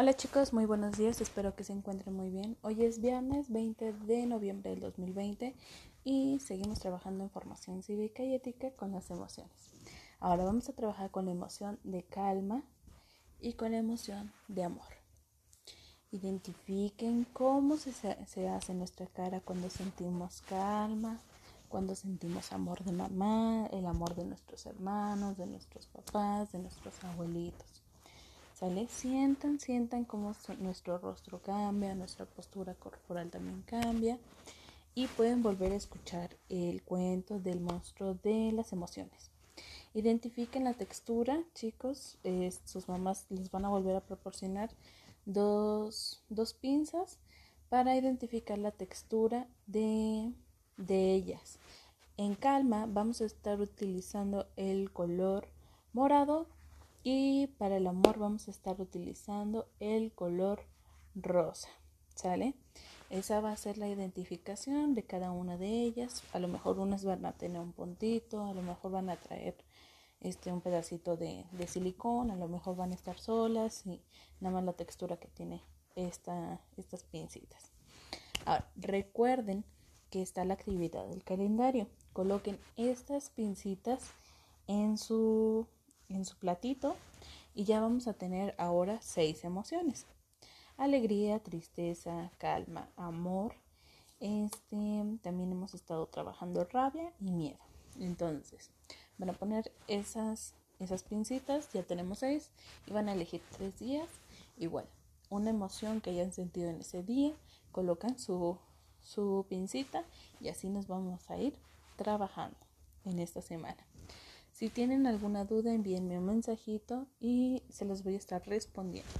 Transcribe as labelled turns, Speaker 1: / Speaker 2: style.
Speaker 1: Hola chicos, muy buenos días, espero que se encuentren muy bien. Hoy es viernes 20 de noviembre del 2020 y seguimos trabajando en formación cívica y ética con las emociones. Ahora vamos a trabajar con la emoción de calma y con la emoción de amor. Identifiquen cómo se, se hace nuestra cara cuando sentimos calma, cuando sentimos amor de mamá, el amor de nuestros hermanos, de nuestros papás, de nuestros abuelitos. ¿Sale? Sientan, sientan cómo nuestro rostro cambia, nuestra postura corporal también cambia. Y pueden volver a escuchar el cuento del monstruo de las emociones. Identifiquen la textura, chicos. sus mamás les van a volver a proporcionar dos, dos pinzas para identificar la textura de, de ellas. En calma vamos a estar utilizando el color morado y para el amor vamos a estar utilizando el color rosa. ¿Sale? Esa va a ser la identificación de cada una de ellas. A lo mejor unas van a tener un puntito, a lo mejor van a traer este, un pedacito de, de silicón, a lo mejor van a estar solas y nada más la textura que tiene esta, estas pincitas. Ahora, recuerden que está la actividad del calendario. Coloquen estas pincitas en su en su platito y ya vamos a tener ahora seis emociones. Alegría, tristeza, calma, amor. Este, también hemos estado trabajando rabia y miedo. Entonces, van a poner esas, esas pincitas, ya tenemos seis, y van a elegir tres días. Igual, una emoción que hayan sentido en ese día, colocan su, su pincita y así nos vamos a ir trabajando en esta semana. Si tienen alguna duda, envíenme un mensajito y se los voy a estar respondiendo.